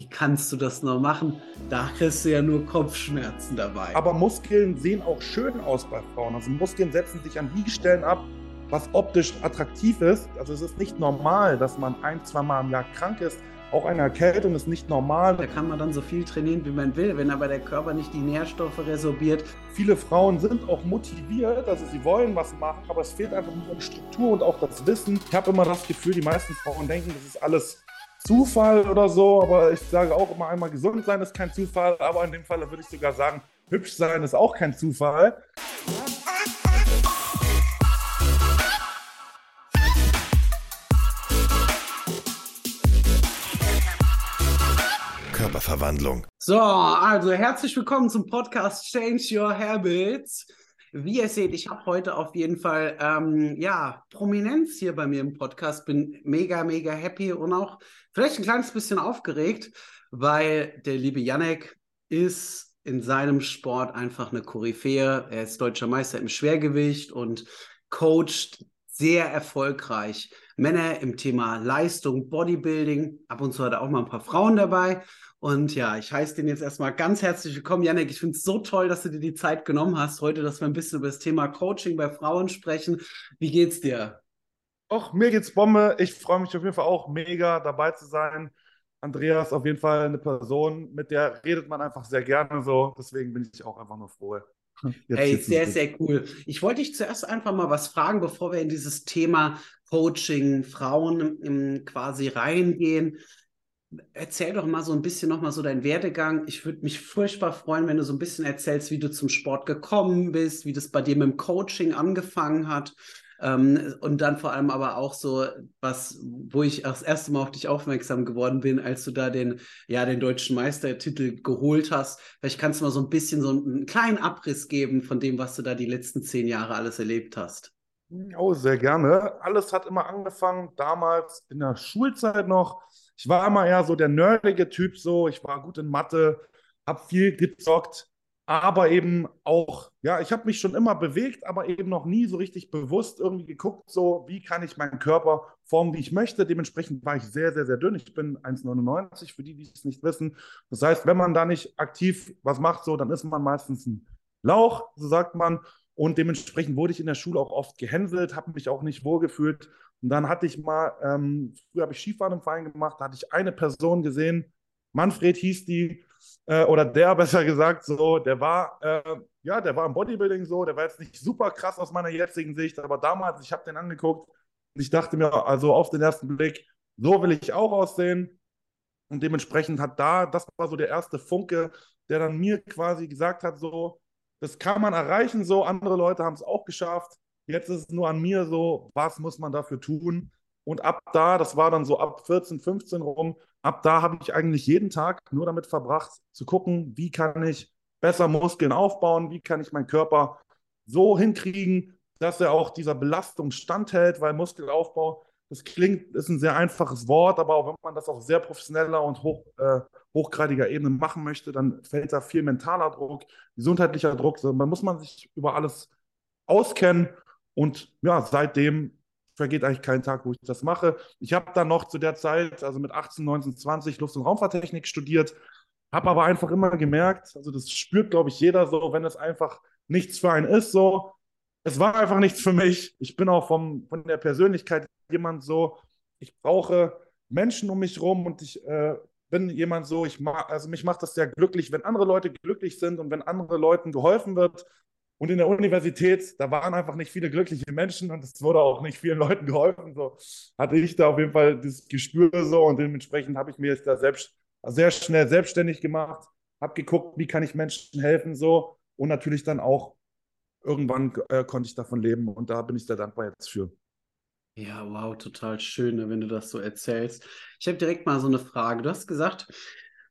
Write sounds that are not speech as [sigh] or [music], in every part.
Wie kannst du das nur machen? Da kriegst du ja nur Kopfschmerzen dabei. Aber Muskeln sehen auch schön aus bei Frauen. Also Muskeln setzen sich an die Stellen ab, was optisch attraktiv ist. Also es ist nicht normal, dass man ein, zwei Mal im Jahr krank ist. Auch eine Erkältung ist nicht normal. Da kann man dann so viel trainieren, wie man will, wenn aber der Körper nicht die Nährstoffe resorbiert. Viele Frauen sind auch motiviert, also sie wollen was machen, aber es fehlt einfach nur die Struktur und auch das Wissen. Ich habe immer das Gefühl, die meisten Frauen denken, das ist alles Zufall oder so, aber ich sage auch immer einmal, gesund sein ist kein Zufall, aber in dem Fall würde ich sogar sagen, hübsch sein ist auch kein Zufall. Körperverwandlung. So, also herzlich willkommen zum Podcast Change Your Habits. Wie ihr seht, ich habe heute auf jeden Fall ähm, ja Prominenz hier bei mir im Podcast. Bin mega, mega happy und auch vielleicht ein kleines bisschen aufgeregt, weil der liebe Janek ist in seinem Sport einfach eine Koryphäe. Er ist deutscher Meister im Schwergewicht und coacht sehr erfolgreich Männer im Thema Leistung, Bodybuilding. Ab und zu hat er auch mal ein paar Frauen dabei. Und ja, ich heiße den jetzt erstmal ganz herzlich willkommen. Janek, ich finde es so toll, dass du dir die Zeit genommen hast, heute, dass wir ein bisschen über das Thema Coaching bei Frauen sprechen. Wie geht's dir? Och, mir geht's Bombe. Ich freue mich auf jeden Fall auch mega dabei zu sein. Andreas auf jeden Fall eine Person, mit der redet man einfach sehr gerne so. Deswegen bin ich auch einfach nur froh. Jetzt hey, sehr, sehr cool. Ich wollte dich zuerst einfach mal was fragen, bevor wir in dieses Thema Coaching, Frauen quasi reingehen. Erzähl doch mal so ein bisschen nochmal so deinen Werdegang. Ich würde mich furchtbar freuen, wenn du so ein bisschen erzählst, wie du zum Sport gekommen bist, wie das bei dir mit dem Coaching angefangen hat. Ähm, und dann vor allem aber auch so, was, wo ich das erste Mal auf dich aufmerksam geworden bin, als du da den, ja, den deutschen Meistertitel geholt hast. Vielleicht kannst du mal so ein bisschen so einen kleinen Abriss geben von dem, was du da die letzten zehn Jahre alles erlebt hast. Oh, sehr gerne. Alles hat immer angefangen, damals in der Schulzeit noch ich war immer eher so der nerdige Typ, so. Ich war gut in Mathe, habe viel gezockt, aber eben auch, ja, ich habe mich schon immer bewegt, aber eben noch nie so richtig bewusst irgendwie geguckt, so, wie kann ich meinen Körper formen, wie ich möchte. Dementsprechend war ich sehr, sehr, sehr dünn. Ich bin 1,99 für die, die es nicht wissen. Das heißt, wenn man da nicht aktiv was macht, so, dann ist man meistens ein Lauch, so sagt man. Und dementsprechend wurde ich in der Schule auch oft gehänselt, habe mich auch nicht wohlgefühlt. Und dann hatte ich mal, ähm, früher habe ich Skifahren im Verein gemacht, da hatte ich eine Person gesehen, Manfred hieß die, äh, oder der [laughs] besser gesagt, so, der war, äh, ja, der war im Bodybuilding so, der war jetzt nicht super krass aus meiner jetzigen Sicht, aber damals, ich habe den angeguckt und ich dachte mir, also auf den ersten Blick, so will ich auch aussehen. Und dementsprechend hat da, das war so der erste Funke, der dann mir quasi gesagt hat, so, das kann man erreichen, so, andere Leute haben es auch geschafft. Jetzt ist es nur an mir so, was muss man dafür tun? Und ab da, das war dann so ab 14, 15 rum, ab da habe ich eigentlich jeden Tag nur damit verbracht, zu gucken, wie kann ich besser Muskeln aufbauen, wie kann ich meinen Körper so hinkriegen, dass er auch dieser Belastung standhält, weil Muskelaufbau, das klingt, ist ein sehr einfaches Wort, aber wenn man das auf sehr professioneller und hoch, äh, hochgradiger Ebene machen möchte, dann fällt da viel mentaler Druck, gesundheitlicher Druck. Da muss man sich über alles auskennen und ja, seitdem vergeht eigentlich kein Tag, wo ich das mache. Ich habe dann noch zu der Zeit, also mit 18, 19, 20, Luft- und Raumfahrttechnik studiert, habe aber einfach immer gemerkt, also das spürt, glaube ich, jeder so, wenn es einfach nichts für einen ist, so. Es war einfach nichts für mich. Ich bin auch vom, von der Persönlichkeit jemand so, ich brauche Menschen um mich rum und ich äh, bin jemand so, ich mag, also mich macht das sehr glücklich, wenn andere Leute glücklich sind und wenn andere Leuten geholfen wird. Und in der Universität, da waren einfach nicht viele glückliche Menschen und es wurde auch nicht vielen Leuten geholfen. So hatte ich da auf jeden Fall das Gespür so und dementsprechend habe ich mir jetzt da selbst sehr schnell selbstständig gemacht, habe geguckt, wie kann ich Menschen helfen so und natürlich dann auch irgendwann äh, konnte ich davon leben und da bin ich sehr dankbar jetzt für. Ja, wow, total schön, ne, wenn du das so erzählst. Ich habe direkt mal so eine Frage. Du hast gesagt,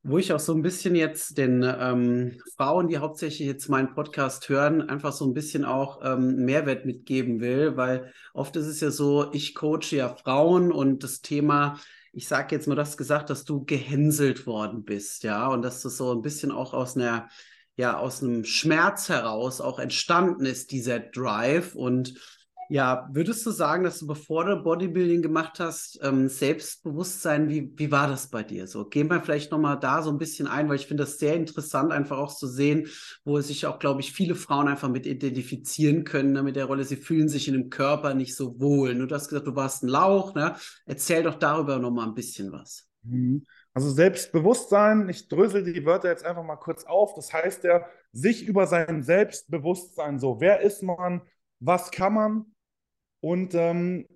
wo ich auch so ein bisschen jetzt den ähm, Frauen, die hauptsächlich jetzt meinen Podcast hören, einfach so ein bisschen auch ähm, Mehrwert mitgeben will, weil oft ist es ja so, ich coache ja Frauen und das Thema, ich sage jetzt mal, du hast gesagt, dass du gehänselt worden bist, ja, und dass das so ein bisschen auch aus einer, ja, aus einem Schmerz heraus auch entstanden ist, dieser Drive und Ja, würdest du sagen, dass du bevor du Bodybuilding gemacht hast, ähm, Selbstbewusstsein, wie, wie war das bei dir? So, gehen wir vielleicht nochmal da so ein bisschen ein, weil ich finde das sehr interessant, einfach auch zu sehen, wo sich auch, glaube ich, viele Frauen einfach mit identifizieren können, ne, mit der Rolle, sie fühlen sich in dem Körper nicht so wohl. Du hast gesagt, du warst ein Lauch, ne? Erzähl doch darüber nochmal ein bisschen was. Mhm. Also Selbstbewusstsein, ich drösel die Wörter jetzt einfach mal kurz auf. Das heißt ja, sich über sein Selbstbewusstsein, so, wer ist man, was kann man, und ähm,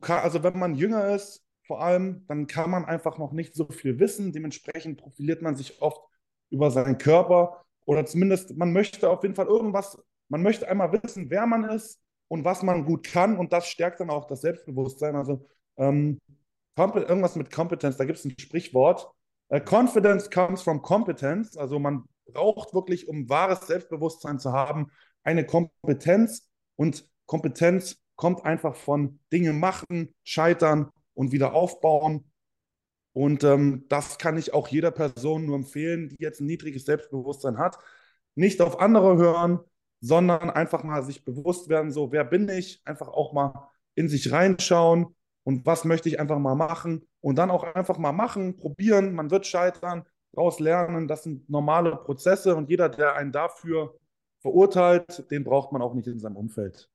kann, also wenn man jünger ist, vor allem, dann kann man einfach noch nicht so viel wissen. Dementsprechend profiliert man sich oft über seinen Körper oder zumindest man möchte auf jeden Fall irgendwas, man möchte einmal wissen, wer man ist und was man gut kann und das stärkt dann auch das Selbstbewusstsein. Also ähm, irgendwas mit Kompetenz, da gibt es ein Sprichwort. Uh, confidence comes from competence. Also man braucht wirklich, um wahres Selbstbewusstsein zu haben, eine Kompetenz und Kompetenz kommt einfach von Dinge machen, scheitern und wieder aufbauen. Und ähm, das kann ich auch jeder Person nur empfehlen, die jetzt ein niedriges Selbstbewusstsein hat. Nicht auf andere hören, sondern einfach mal sich bewusst werden, so wer bin ich, einfach auch mal in sich reinschauen und was möchte ich einfach mal machen und dann auch einfach mal machen, probieren, man wird scheitern, daraus lernen, das sind normale Prozesse und jeder, der einen dafür verurteilt, den braucht man auch nicht in seinem Umfeld.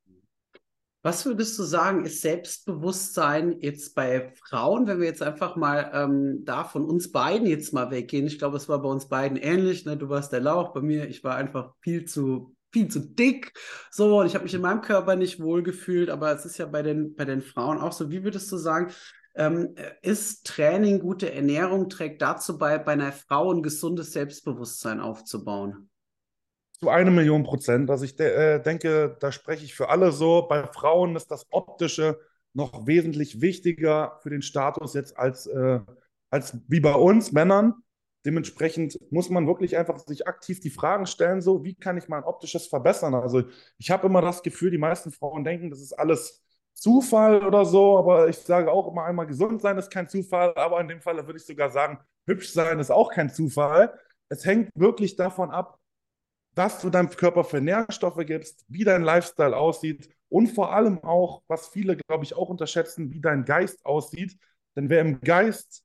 Was würdest du sagen, ist Selbstbewusstsein jetzt bei Frauen, wenn wir jetzt einfach mal ähm, da von uns beiden jetzt mal weggehen? Ich glaube, es war bei uns beiden ähnlich. Ne? Du warst der Lauch, bei mir, ich war einfach viel zu viel zu dick. So, und ich habe mich in meinem Körper nicht wohl gefühlt, aber es ist ja bei den, bei den Frauen auch so. Wie würdest du sagen, ähm, ist Training, gute Ernährung, trägt dazu bei, bei einer Frau ein gesundes Selbstbewusstsein aufzubauen? Zu eine Million Prozent. Also ich de äh, denke, da spreche ich für alle so. Bei Frauen ist das Optische noch wesentlich wichtiger für den Status jetzt als, äh, als wie bei uns Männern. Dementsprechend muss man wirklich einfach sich aktiv die Fragen stellen, so wie kann ich mein optisches verbessern? Also ich habe immer das Gefühl, die meisten Frauen denken, das ist alles Zufall oder so, aber ich sage auch immer einmal, gesund sein ist kein Zufall, aber in dem Fall würde ich sogar sagen, hübsch sein ist auch kein Zufall. Es hängt wirklich davon ab, was du deinem Körper für Nährstoffe gibst, wie dein Lifestyle aussieht und vor allem auch, was viele, glaube ich, auch unterschätzen, wie dein Geist aussieht. Denn wer im Geist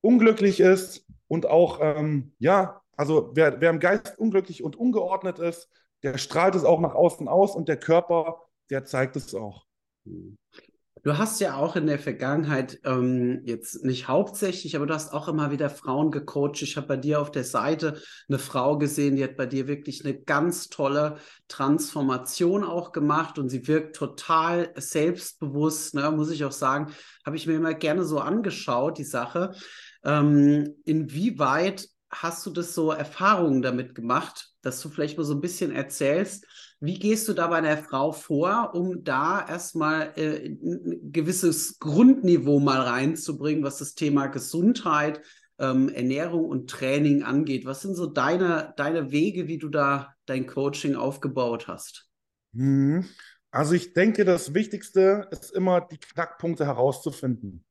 unglücklich ist und auch, ähm, ja, also wer, wer im Geist unglücklich und ungeordnet ist, der strahlt es auch nach außen aus und der Körper, der zeigt es auch. Du hast ja auch in der Vergangenheit ähm, jetzt nicht hauptsächlich, aber du hast auch immer wieder Frauen gecoacht. Ich habe bei dir auf der Seite eine Frau gesehen, die hat bei dir wirklich eine ganz tolle Transformation auch gemacht und sie wirkt total selbstbewusst. Ne? Muss ich auch sagen, habe ich mir immer gerne so angeschaut, die Sache. Ähm, inwieweit hast du das so Erfahrungen damit gemacht, dass du vielleicht mal so ein bisschen erzählst, wie gehst du da bei der Frau vor, um da erstmal äh, ein gewisses Grundniveau mal reinzubringen, was das Thema Gesundheit, ähm, Ernährung und Training angeht? Was sind so deine, deine Wege, wie du da dein Coaching aufgebaut hast? Mhm. Also ich denke, das Wichtigste ist immer, die Knackpunkte herauszufinden.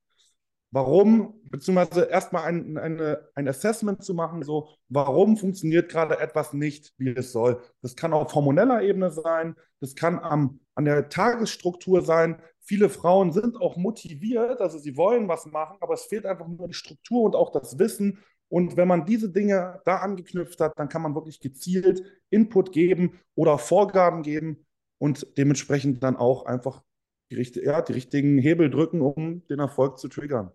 Warum, beziehungsweise erstmal ein, eine, ein Assessment zu machen, so, warum funktioniert gerade etwas nicht, wie es soll. Das kann auf hormoneller Ebene sein, das kann am, an der Tagesstruktur sein. Viele Frauen sind auch motiviert, also sie wollen was machen, aber es fehlt einfach nur die Struktur und auch das Wissen. Und wenn man diese Dinge da angeknüpft hat, dann kann man wirklich gezielt Input geben oder Vorgaben geben und dementsprechend dann auch einfach die, ja, die richtigen Hebel drücken, um den Erfolg zu triggern.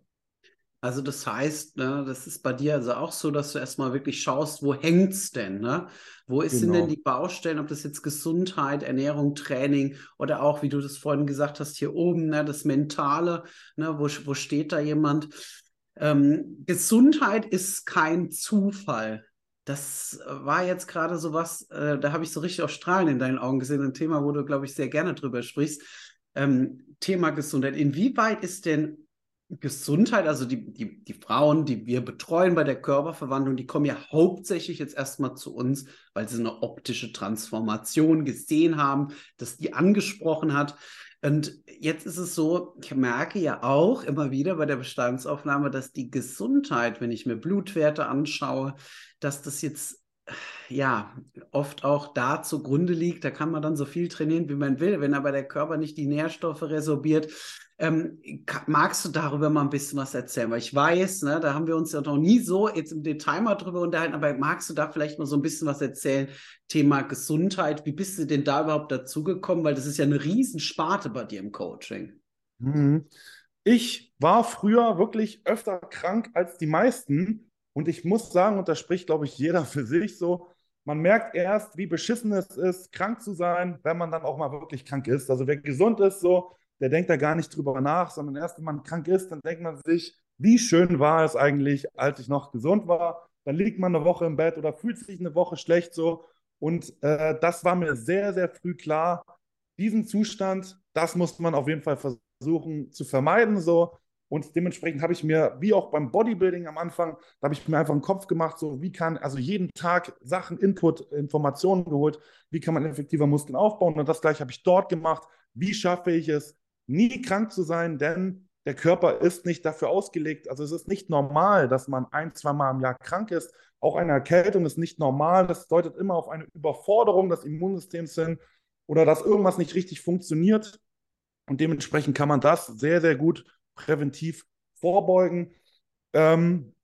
Also das heißt, ne, das ist bei dir also auch so, dass du erstmal wirklich schaust, wo hängt es denn? Ne? Wo ist, genau. sind denn die Baustellen, ob das jetzt Gesundheit, Ernährung, Training oder auch, wie du das vorhin gesagt hast, hier oben, ne, das Mentale, ne, wo, wo steht da jemand? Ähm, Gesundheit ist kein Zufall. Das war jetzt gerade so was, äh, da habe ich so richtig auch Strahlen in deinen Augen gesehen, ein Thema, wo du, glaube ich, sehr gerne drüber sprichst. Ähm, Thema Gesundheit. Inwieweit ist denn Gesundheit, also die, die, die Frauen, die wir betreuen bei der Körperverwandlung, die kommen ja hauptsächlich jetzt erstmal zu uns, weil sie eine optische Transformation gesehen haben, dass die angesprochen hat. Und jetzt ist es so, ich merke ja auch immer wieder bei der Bestandsaufnahme, dass die Gesundheit, wenn ich mir Blutwerte anschaue, dass das jetzt ja oft auch da zugrunde liegt. Da kann man dann so viel trainieren, wie man will. Wenn aber der Körper nicht die Nährstoffe resorbiert, ähm, magst du darüber mal ein bisschen was erzählen? Weil ich weiß, ne, da haben wir uns ja noch nie so jetzt im Detail mal drüber unterhalten, aber magst du da vielleicht mal so ein bisschen was erzählen? Thema Gesundheit. Wie bist du denn da überhaupt dazugekommen? Weil das ist ja eine Riesensparte bei dir im Coaching. Mhm. Ich war früher wirklich öfter krank als die meisten. Und ich muss sagen, und da spricht, glaube ich, jeder für sich so, man merkt erst, wie beschissen es ist, krank zu sein, wenn man dann auch mal wirklich krank ist. Also wer gesund ist, so, der denkt da gar nicht drüber nach, sondern erst wenn man krank ist, dann denkt man sich, wie schön war es eigentlich, als ich noch gesund war. Dann liegt man eine Woche im Bett oder fühlt sich eine Woche schlecht so. Und äh, das war mir sehr, sehr früh klar. Diesen Zustand, das muss man auf jeden Fall versuchen zu vermeiden so. Und dementsprechend habe ich mir, wie auch beim Bodybuilding am Anfang, da habe ich mir einfach einen Kopf gemacht, so wie kann, also jeden Tag Sachen, Input, Informationen geholt, wie kann man effektiver Muskeln aufbauen. Und das gleiche habe ich dort gemacht. Wie schaffe ich es, nie krank zu sein, denn der Körper ist nicht dafür ausgelegt. Also es ist nicht normal, dass man ein, zwei Mal im Jahr krank ist. Auch eine Erkältung ist nicht normal. Das deutet immer auf eine Überforderung des Immunsystems hin oder dass irgendwas nicht richtig funktioniert. Und dementsprechend kann man das sehr, sehr gut präventiv vorbeugen. Ähm,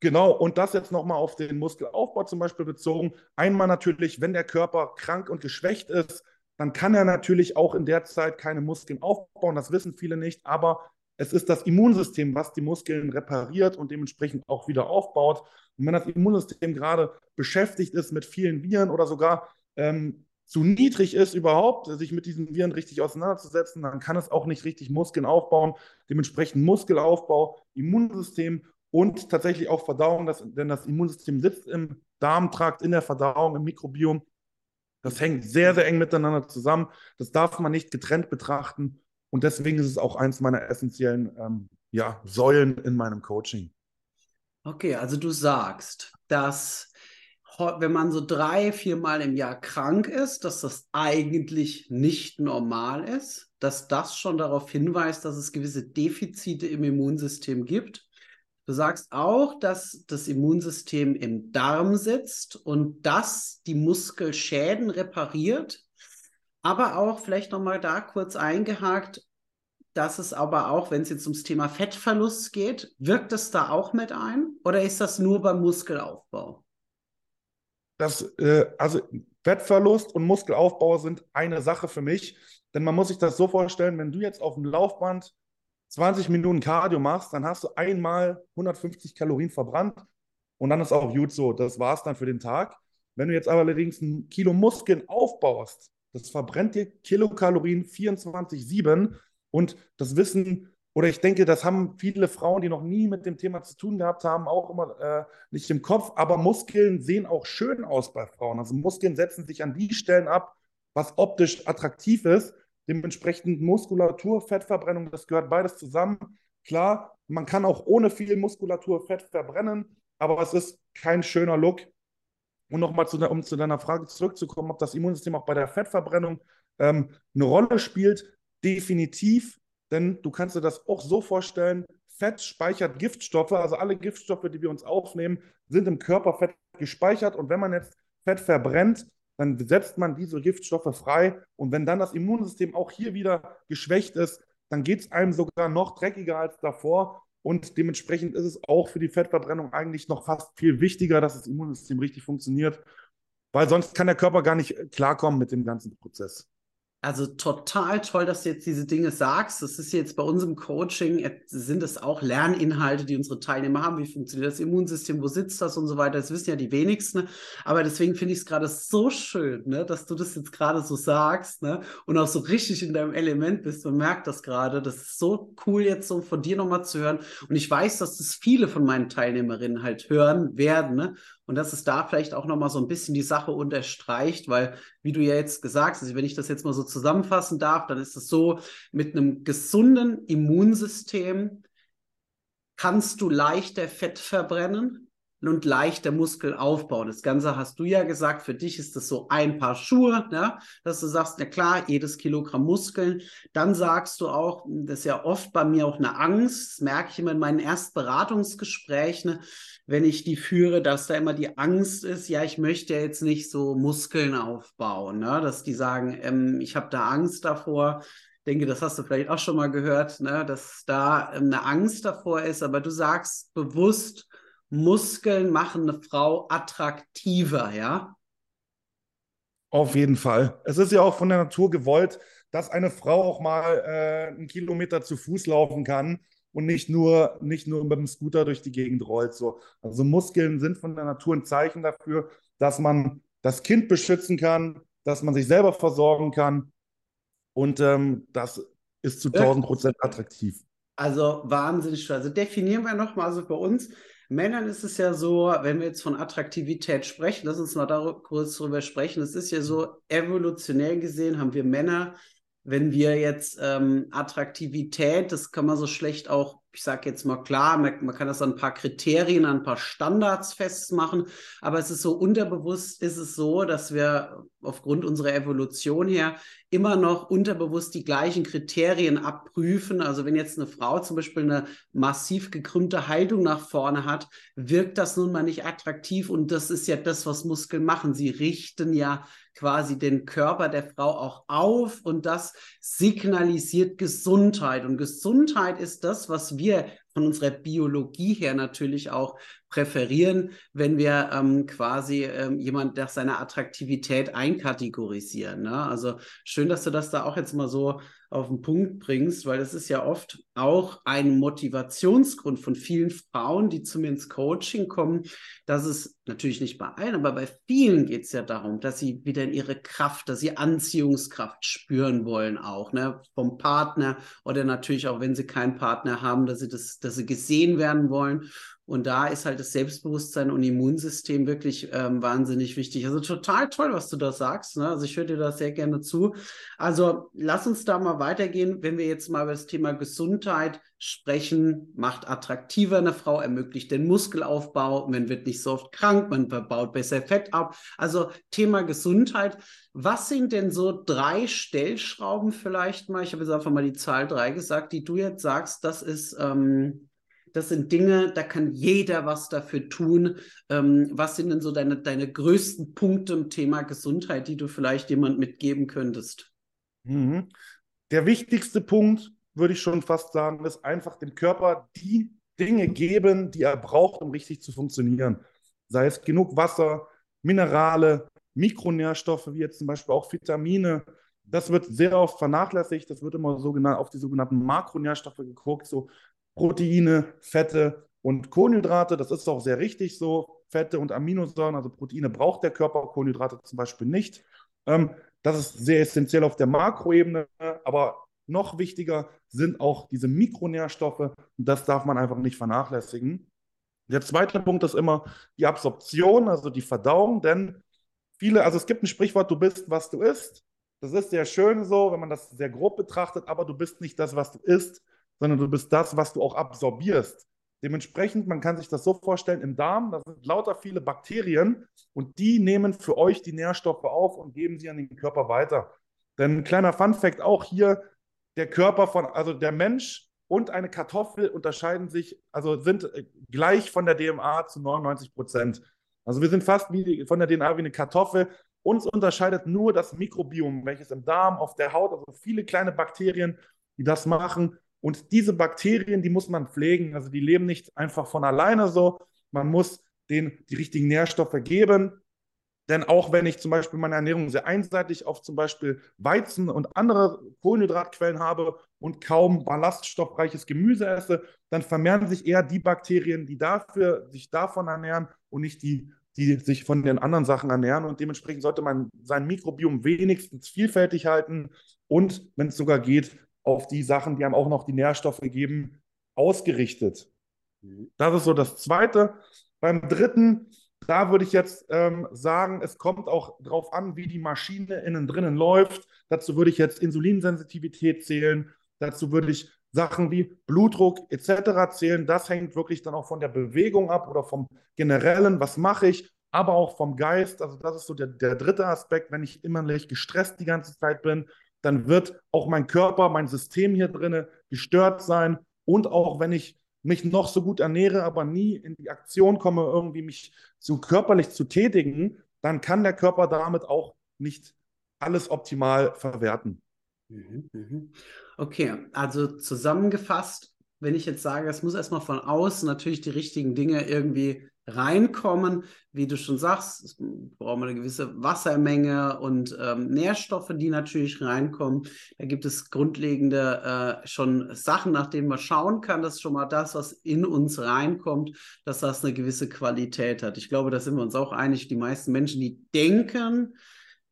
genau, und das jetzt nochmal auf den Muskelaufbau zum Beispiel bezogen. Einmal natürlich, wenn der Körper krank und geschwächt ist, dann kann er natürlich auch in der Zeit keine Muskeln aufbauen. Das wissen viele nicht, aber es ist das Immunsystem, was die Muskeln repariert und dementsprechend auch wieder aufbaut. Und wenn das Immunsystem gerade beschäftigt ist mit vielen Viren oder sogar ähm, zu niedrig ist überhaupt, sich mit diesen Viren richtig auseinanderzusetzen, dann kann es auch nicht richtig Muskeln aufbauen. Dementsprechend Muskelaufbau, Immunsystem und tatsächlich auch Verdauung, das, denn das Immunsystem sitzt im Darmtrakt, in der Verdauung, im Mikrobiom das hängt sehr, sehr eng miteinander zusammen. Das darf man nicht getrennt betrachten. Und deswegen ist es auch eins meiner essentiellen ähm, ja, Säulen in meinem Coaching. Okay, also du sagst, dass wenn man so drei, vier Mal im Jahr krank ist, dass das eigentlich nicht normal ist, dass das schon darauf hinweist, dass es gewisse Defizite im Immunsystem gibt Du sagst auch, dass das Immunsystem im Darm sitzt und das die Muskelschäden repariert. Aber auch vielleicht nochmal da kurz eingehakt, dass es aber auch, wenn es jetzt ums Thema Fettverlust geht, wirkt es da auch mit ein oder ist das nur beim Muskelaufbau? Das, äh, also Fettverlust und Muskelaufbau sind eine Sache für mich, denn man muss sich das so vorstellen, wenn du jetzt auf dem Laufband 20 Minuten Cardio machst, dann hast du einmal 150 Kalorien verbrannt und dann ist auch gut so. Das war es dann für den Tag. Wenn du jetzt aber allerdings ein Kilo Muskeln aufbaust, das verbrennt dir Kilokalorien 24-7 und das Wissen, oder ich denke, das haben viele Frauen, die noch nie mit dem Thema zu tun gehabt haben, auch immer äh, nicht im Kopf. Aber Muskeln sehen auch schön aus bei Frauen. Also Muskeln setzen sich an die Stellen ab, was optisch attraktiv ist. Dementsprechend Muskulatur, Fettverbrennung, das gehört beides zusammen. Klar, man kann auch ohne viel Muskulatur Fett verbrennen, aber es ist kein schöner Look. Und nochmal, um zu deiner Frage zurückzukommen, ob das Immunsystem auch bei der Fettverbrennung ähm, eine Rolle spielt, definitiv, denn du kannst dir das auch so vorstellen, Fett speichert Giftstoffe, also alle Giftstoffe, die wir uns aufnehmen, sind im Körper Fett gespeichert und wenn man jetzt Fett verbrennt, dann setzt man diese Giftstoffe frei. Und wenn dann das Immunsystem auch hier wieder geschwächt ist, dann geht es einem sogar noch dreckiger als davor. Und dementsprechend ist es auch für die Fettverbrennung eigentlich noch fast viel wichtiger, dass das Immunsystem richtig funktioniert, weil sonst kann der Körper gar nicht klarkommen mit dem ganzen Prozess. Also total toll, dass du jetzt diese Dinge sagst. Das ist jetzt bei unserem Coaching, sind es auch Lerninhalte, die unsere Teilnehmer haben. Wie funktioniert das Immunsystem? Wo sitzt das und so weiter? Das wissen ja die wenigsten. Aber deswegen finde ich es gerade so schön, ne, dass du das jetzt gerade so sagst ne, und auch so richtig in deinem Element bist. Man merkt das gerade. Das ist so cool, jetzt so von dir nochmal zu hören. Und ich weiß, dass das viele von meinen Teilnehmerinnen halt hören werden. Ne? Und dass es da vielleicht auch nochmal so ein bisschen die Sache unterstreicht, weil, wie du ja jetzt gesagt hast, wenn ich das jetzt mal so zusammenfassen darf, dann ist es so, mit einem gesunden Immunsystem kannst du leichter Fett verbrennen, und leichter Muskelaufbau. Das Ganze hast du ja gesagt, für dich ist das so ein Paar Schuhe, ne? dass du sagst, na klar, jedes Kilogramm Muskeln. Dann sagst du auch, das ist ja oft bei mir auch eine Angst, das merke ich immer in meinen Erstberatungsgesprächen, ne? Wenn ich die führe, dass da immer die Angst ist, ja, ich möchte jetzt nicht so Muskeln aufbauen, ne? dass die sagen, ähm, ich habe da Angst davor, denke, das hast du vielleicht auch schon mal gehört, ne, dass da ähm, eine Angst davor ist, aber du sagst bewusst, Muskeln machen eine Frau attraktiver, ja? Auf jeden Fall. Es ist ja auch von der Natur gewollt, dass eine Frau auch mal äh, einen Kilometer zu Fuß laufen kann und nicht nur, nicht nur mit dem Scooter durch die Gegend rollt. So. Also Muskeln sind von der Natur ein Zeichen dafür, dass man das Kind beschützen kann, dass man sich selber versorgen kann. Und ähm, das ist zu 1000 Prozent attraktiv. Also wahnsinnig. Also definieren wir nochmal, also bei uns Männern ist es ja so, wenn wir jetzt von Attraktivität sprechen, lass uns mal da kurz drüber sprechen. Es ist ja so, evolutionär gesehen haben wir Männer, wenn wir jetzt ähm, Attraktivität, das kann man so schlecht auch ich sage jetzt mal klar, man, man, kann das an ein paar Kriterien, an ein paar Standards festmachen, aber es ist so unterbewusst, ist es so, dass wir aufgrund unserer Evolution her immer noch unterbewusst die gleichen Kriterien abprüfen. Also wenn jetzt eine Frau zum Beispiel eine massiv gekrümmte Haltung nach vorne hat, wirkt das nun mal nicht attraktiv und das ist ja das, was Muskeln machen. Sie richten ja quasi den Körper der Frau auch auf und das signalisiert Gesundheit. Und Gesundheit ist das, was wir von unserer Biologie her natürlich auch präferieren, wenn wir ähm, quasi ähm, jemand nach seiner Attraktivität einkategorisieren. Ne? Also schön, dass du das da auch jetzt mal so auf den Punkt bringst, weil das ist ja oft auch ein Motivationsgrund von vielen Frauen, die zu mir ins Coaching kommen, dass es natürlich nicht bei allen, aber bei vielen geht es ja darum, dass sie wieder in ihre Kraft, dass sie Anziehungskraft spüren wollen auch, ne, vom Partner oder natürlich auch, wenn sie keinen Partner haben, dass sie das, dass sie gesehen werden wollen. Und da ist halt das Selbstbewusstsein und Immunsystem wirklich ähm, wahnsinnig wichtig. Also total toll, was du da sagst. Ne? Also ich höre dir da sehr gerne zu. Also lass uns da mal weitergehen, wenn wir jetzt mal über das Thema Gesundheit sprechen, macht attraktiver eine Frau, ermöglicht den Muskelaufbau, man wird nicht so oft krank, man baut besser Fett ab. Also Thema Gesundheit. Was sind denn so drei Stellschrauben vielleicht mal? Ich habe jetzt einfach mal die Zahl drei gesagt, die du jetzt sagst, das ist ähm, das sind Dinge, da kann jeder was dafür tun. Ähm, was sind denn so deine, deine größten Punkte im Thema Gesundheit, die du vielleicht jemand mitgeben könntest? Mhm. Der wichtigste Punkt, würde ich schon fast sagen, ist einfach dem Körper die Dinge geben, die er braucht, um richtig zu funktionieren. Sei es genug Wasser, Minerale, Mikronährstoffe, wie jetzt zum Beispiel auch Vitamine. Das wird sehr oft vernachlässigt. Das wird immer so genannt, auf die sogenannten Makronährstoffe geguckt, so Proteine, Fette und Kohlenhydrate. Das ist auch sehr richtig so. Fette und Aminosäuren, also Proteine braucht der Körper, Kohlenhydrate zum Beispiel nicht. Ähm, das ist sehr essentiell auf der Makroebene, aber noch wichtiger sind auch diese Mikronährstoffe das darf man einfach nicht vernachlässigen. Der zweite Punkt ist immer die Absorption, also die Verdauung, denn viele, also es gibt ein Sprichwort, du bist, was du isst. Das ist sehr schön so, wenn man das sehr grob betrachtet, aber du bist nicht das, was du isst, sondern du bist das, was du auch absorbierst. Dementsprechend, man kann sich das so vorstellen, im Darm, da sind lauter viele Bakterien und die nehmen für euch die Nährstoffe auf und geben sie an den Körper weiter. Denn ein kleiner Fun-Fact auch hier, der Körper von, also der Mensch und eine Kartoffel unterscheiden sich, also sind äh, gleich von der DMA zu 99 Prozent. Also wir sind fast wie von der DNA wie eine Kartoffel. Uns unterscheidet nur das Mikrobiom, welches im Darm, auf der Haut, also viele kleine Bakterien, die das machen. Und diese Bakterien, die muss man pflegen. Also die leben nicht einfach von alleine so. Man muss denen die richtigen Nährstoffe geben. Denn auch wenn ich zum Beispiel meine Ernährung sehr einseitig auf zum Beispiel Weizen und andere Kohlenhydratquellen habe und kaum ballaststoffreiches Gemüse esse, dann vermehren sich eher die Bakterien, die dafür sich davon ernähren und nicht die, die sich von den anderen Sachen ernähren. Und dementsprechend sollte man sein Mikrobiom wenigstens vielfältig halten und, wenn es sogar geht, auf die Sachen, die einem auch noch die Nährstoffe geben, ausgerichtet. Mhm. Das ist so das Zweite. Beim Dritten, da würde ich jetzt ähm, sagen, es kommt auch darauf an, wie die Maschine innen drinnen läuft. Dazu würde ich jetzt Insulinsensitivität zählen. Dazu würde ich Sachen wie Blutdruck etc. zählen. Das hängt wirklich dann auch von der Bewegung ab oder vom generellen, was mache ich, aber auch vom Geist. Also das ist so der, der dritte Aspekt. Wenn ich innerlich gestresst die ganze Zeit bin, dann wird auch mein Körper, mein System hier drin gestört sein. Und auch wenn ich mich noch so gut ernähre, aber nie in die Aktion komme, irgendwie mich so körperlich zu tätigen, dann kann der Körper damit auch nicht alles optimal verwerten. Mhm, mhm. Okay, also zusammengefasst, wenn ich jetzt sage, es muss erstmal von außen natürlich die richtigen Dinge irgendwie reinkommen. Wie du schon sagst, brauchen wir eine gewisse Wassermenge und ähm, Nährstoffe, die natürlich reinkommen. Da gibt es grundlegende äh, schon Sachen, nach denen man schauen kann, dass schon mal das, was in uns reinkommt, dass das eine gewisse Qualität hat. Ich glaube, da sind wir uns auch einig. Die meisten Menschen, die denken,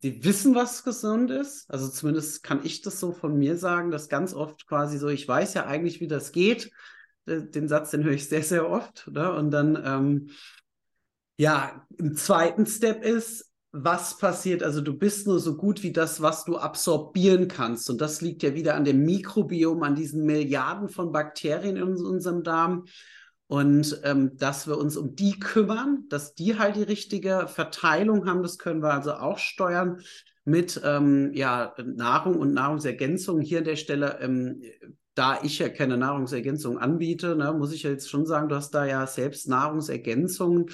die wissen, was gesund ist. Also zumindest kann ich das so von mir sagen, dass ganz oft quasi so, ich weiß ja eigentlich, wie das geht den Satz, den höre ich sehr, sehr oft. Oder? Und dann, ähm, ja, im zweiten Step ist, was passiert? Also du bist nur so gut wie das, was du absorbieren kannst. Und das liegt ja wieder an dem Mikrobiom, an diesen Milliarden von Bakterien in unserem Darm. Und ähm, dass wir uns um die kümmern, dass die halt die richtige Verteilung haben, das können wir also auch steuern mit ähm, ja, Nahrung und Nahrungsergänzung. Hier an der Stelle ähm, da ich ja keine Nahrungsergänzung anbiete, ne, muss ich jetzt schon sagen, du hast da ja selbst Nahrungsergänzungen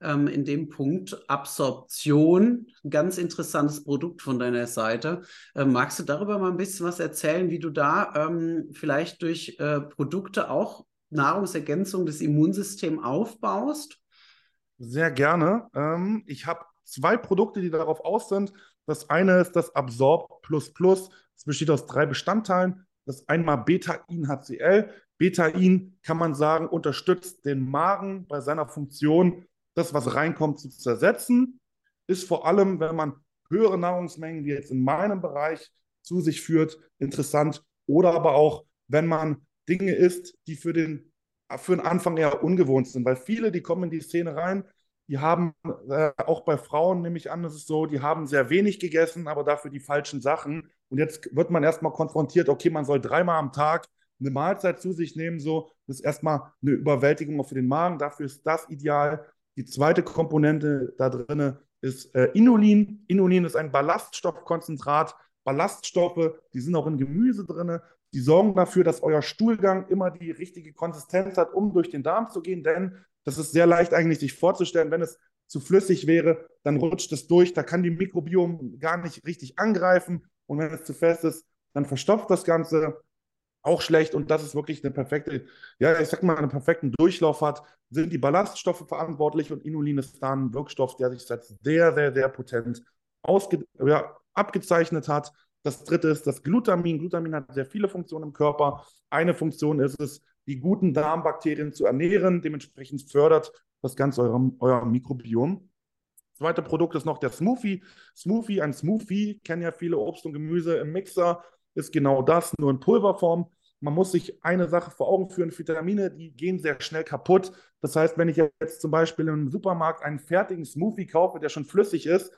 ähm, in dem Punkt Absorption, ein ganz interessantes Produkt von deiner Seite. Ähm, magst du darüber mal ein bisschen was erzählen, wie du da ähm, vielleicht durch äh, Produkte auch Nahrungsergänzung des Immunsystems aufbaust? Sehr gerne. Ähm, ich habe zwei Produkte, die darauf aus sind. Das eine ist das Absorb Plus Plus. Es besteht aus drei Bestandteilen. Das ist einmal Betain-HCl. Betain, kann man sagen, unterstützt den Magen bei seiner Funktion, das, was reinkommt, zu zersetzen. Ist vor allem, wenn man höhere Nahrungsmengen, wie jetzt in meinem Bereich, zu sich führt, interessant. Oder aber auch, wenn man Dinge isst, die für den, für den Anfang eher ungewohnt sind. Weil viele, die kommen in die Szene rein, die haben, äh, auch bei Frauen nehme ich an, das ist so, die haben sehr wenig gegessen, aber dafür die falschen Sachen. Und jetzt wird man erstmal konfrontiert, okay, man soll dreimal am Tag eine Mahlzeit zu sich nehmen, so. Das ist erstmal eine Überwältigung für den Magen. Dafür ist das ideal. Die zweite Komponente da drin ist äh, Inulin. Inulin ist ein Ballaststoffkonzentrat. Ballaststoffe, die sind auch in Gemüse drin. Die sorgen dafür, dass euer Stuhlgang immer die richtige Konsistenz hat, um durch den Darm zu gehen. Denn das ist sehr leicht eigentlich sich vorzustellen, wenn es zu flüssig wäre, dann rutscht es durch. Da kann die Mikrobiom gar nicht richtig angreifen. Und wenn es zu fest ist, dann verstopft das Ganze auch schlecht. Und das ist wirklich eine perfekte, ja, ich sag mal, einen perfekten Durchlauf hat, sind die Ballaststoffe verantwortlich und Inulin ist dann ein Wirkstoff, der sich als sehr, sehr, sehr potent ausge ja, abgezeichnet hat. Das dritte ist das Glutamin. Glutamin hat sehr viele Funktionen im Körper. Eine Funktion ist es, die guten Darmbakterien zu ernähren. Dementsprechend fördert das Ganze euer, euer Mikrobiom zweite Produkt ist noch der Smoothie. Smoothie, ein Smoothie, kennen ja viele Obst und Gemüse im Mixer, ist genau das, nur in Pulverform. Man muss sich eine Sache vor Augen führen, Vitamine, die gehen sehr schnell kaputt. Das heißt, wenn ich jetzt zum Beispiel im Supermarkt einen fertigen Smoothie kaufe, der schon flüssig ist,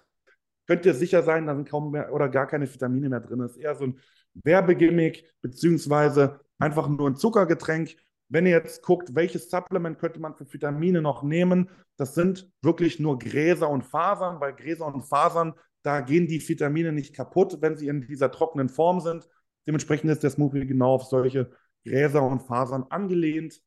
könnt ihr sicher sein, da sind kaum mehr oder gar keine Vitamine mehr drin. Das ist eher so ein Werbegimmick, beziehungsweise einfach nur ein Zuckergetränk. Wenn ihr jetzt guckt, welches Supplement könnte man für Vitamine noch nehmen, das sind wirklich nur Gräser und Fasern. Bei Gräser und Fasern, da gehen die Vitamine nicht kaputt, wenn sie in dieser trockenen Form sind. Dementsprechend ist der Smoothie genau auf solche Gräser und Fasern angelehnt.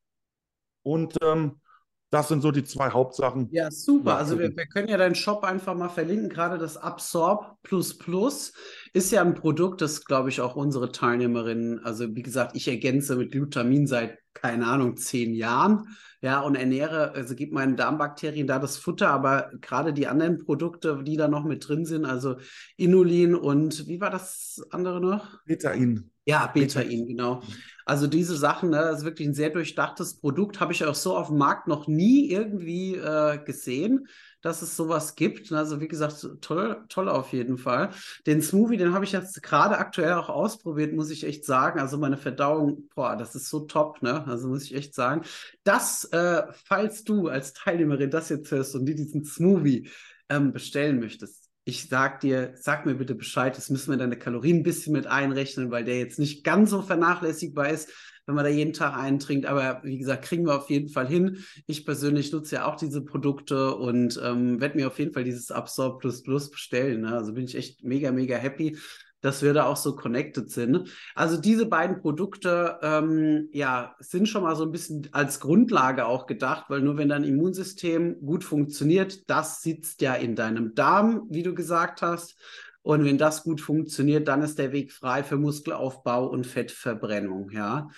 Und ähm, das sind so die zwei Hauptsachen. Ja, super. Also wir, wir, können ja deinen Shop einfach mal verlinken. Gerade das Absorb Plus Plus ist ja ein Produkt, das, glaube ich, auch unsere Teilnehmerinnen, also wie gesagt, ich ergänze mit Glutamin seit, keine Ahnung, zehn Jahren. Ja, und ernähre, also gebe meinen Darmbakterien da das Futter, aber gerade die anderen Produkte, die da noch mit drin sind, also Inulin und wie war das andere noch? Betain. Ja, Betain, genau. Also diese Sachen, ne, das ist wirklich ein sehr durchdachtes Produkt, habe ich auch so auf dem Markt noch nie irgendwie äh, gesehen, dass es sowas gibt. Also wie gesagt, toll, toll auf jeden Fall. Den Smoothie, den habe ich jetzt gerade aktuell auch ausprobiert, muss ich echt sagen. Also meine Verdauung, boah, das ist so top, ne? Also muss ich echt sagen. Das, äh, falls du als Teilnehmerin das jetzt hörst und dir diesen Smoothie ähm, bestellen möchtest, ich sag dir, sag mir bitte Bescheid, das müssen wir deine Kalorien ein bisschen mit einrechnen, weil der jetzt nicht ganz so vernachlässigbar ist. wenn man da jeden Tag einen trinkt. Aber wie gesagt, kriegen wir auf jeden Fall hin. Ich persönlich nutze ja auch diese Produkte und ähm, werde mir auf jeden Fall dieses Absorb Plus Plus bestellen. Ne? Also bin ich echt mega, mega happy dass wir da auch so connected sind. Also diese beiden Produkte ähm, ja, sind schon mal so ein bisschen als Grundlage auch gedacht, weil nur wenn dein Immunsystem gut funktioniert, das sitzt ja in deinem Darm, wie du gesagt hast. Und wenn das gut funktioniert, dann ist der Weg frei für Muskelaufbau und Fettverbrennung. Ja,